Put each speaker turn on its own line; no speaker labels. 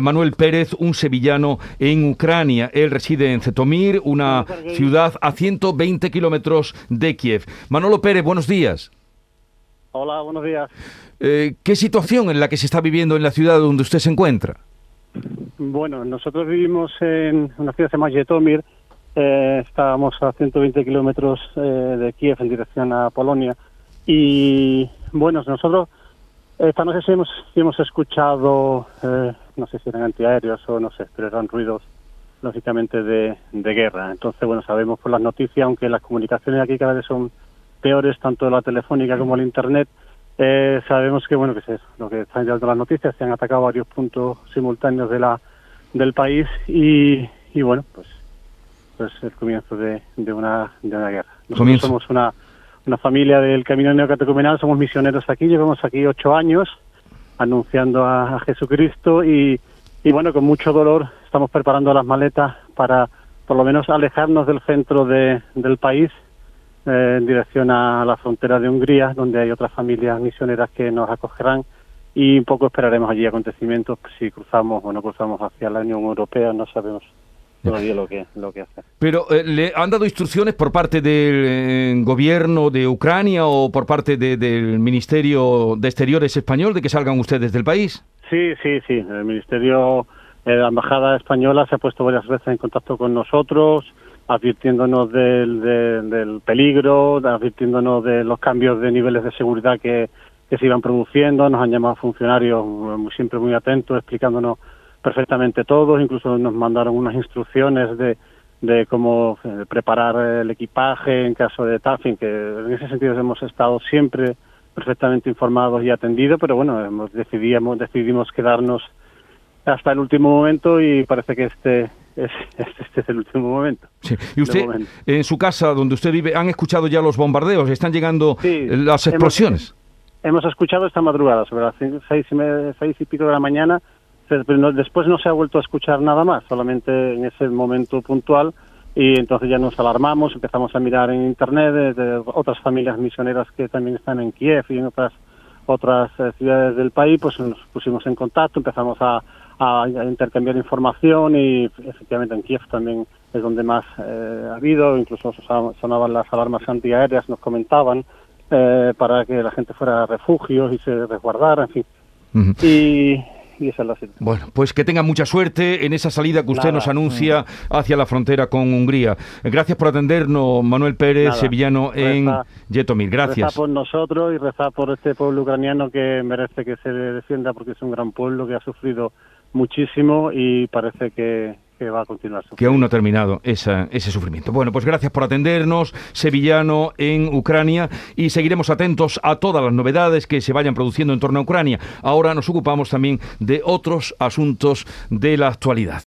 Manuel Pérez, un sevillano en Ucrania. Él reside en Zetomir, una ciudad a 120 kilómetros de Kiev. Manolo Pérez, buenos días.
Hola, buenos días.
Eh, ¿Qué situación en la que se está viviendo en la ciudad donde usted se encuentra?
Bueno, nosotros vivimos en una ciudad que se llama Yetomir. Eh, estábamos a 120 kilómetros eh, de Kiev en dirección a Polonia. Y bueno, nosotros esta noche sí hemos, hemos escuchado, eh, no sé si eran antiaéreos o no sé, pero eran ruidos lógicamente de, de guerra. Entonces, bueno, sabemos por las noticias, aunque las comunicaciones aquí cada vez son peores, tanto la telefónica como el internet, eh, sabemos que, bueno, que es lo que están llegando las noticias, se han atacado varios puntos simultáneos de la del país y, y bueno, pues, pues el comienzo de, de, una, de una guerra. Nosotros somos una una familia del Camino Neocatecumenal, somos misioneros aquí, llevamos aquí ocho años anunciando a, Jesucristo y, y, bueno, con mucho dolor estamos preparando las maletas para por lo menos alejarnos del centro de, del país eh, en dirección a la frontera de Hungría, donde hay otras familias misioneras que nos acogerán y un poco esperaremos allí acontecimientos si cruzamos o no cruzamos hacia la Unión Europea, no sabemos todavía lo que, lo que hacer.
Pero, eh, ¿le han dado instrucciones por parte del eh, gobierno de Ucrania o por parte del Ministerio de Exteriores español de que salgan ustedes del país?
Sí, sí, sí. El Ministerio, eh, la Embajada Española se ha puesto varias veces en contacto con nosotros, advirtiéndonos del, del peligro, advirtiéndonos de los cambios de niveles de seguridad que, que se iban produciendo. Nos han llamado funcionarios siempre muy atentos, explicándonos perfectamente todos, incluso nos mandaron unas instrucciones de, de cómo eh, preparar el equipaje en caso de taffing, que en ese sentido hemos estado siempre perfectamente informados y atendidos, pero bueno, hemos decidimos, decidimos quedarnos hasta el último momento y parece que este es, este, es el último momento.
Y usted, en su casa donde usted vive, ¿han escuchado ya los bombardeos? ¿Están llegando las explosiones?
Hemos, hemos, escuchado esta madrugada, sobre las seis y, seis y pico de la mañana, después no se ha vuelto a escuchar nada más, solamente en ese momento puntual y entonces ya nos alarmamos, empezamos a mirar en internet de, otras familias misioneras que también están en Kiev y en otras otras eh, ciudades del país, pues nos pusimos en contacto, empezamos a, intercambiar información y efectivamente en Kiev también es donde más eh, ha habido, incluso sonaban las alarmas antiaéreas, nos comentaban eh, para que la gente fuera a refugios y se resguardara, en fin. Y y esa es la
Bueno, pues que tenga mucha suerte en esa salida que usted nos anuncia hacia la frontera con Hungría. Gracias por atendernos, Manuel Pérez, sevillano en Yetomir. Gracias.
Reza por nosotros y reza por este pueblo ucraniano que merece que se defienda porque es un gran pueblo que ha sufrido muchísimo y parece que, que va a continuar.
Que aún no ha terminado ese sufrimiento. Bueno, pues gracias por atendernos, sevillano en Ucrania, y seguiremos atentos a todas las novedades que se vayan produciendo en torno a Ucrania. Ahora nos ocupamos también de otros asuntos de la actualidad.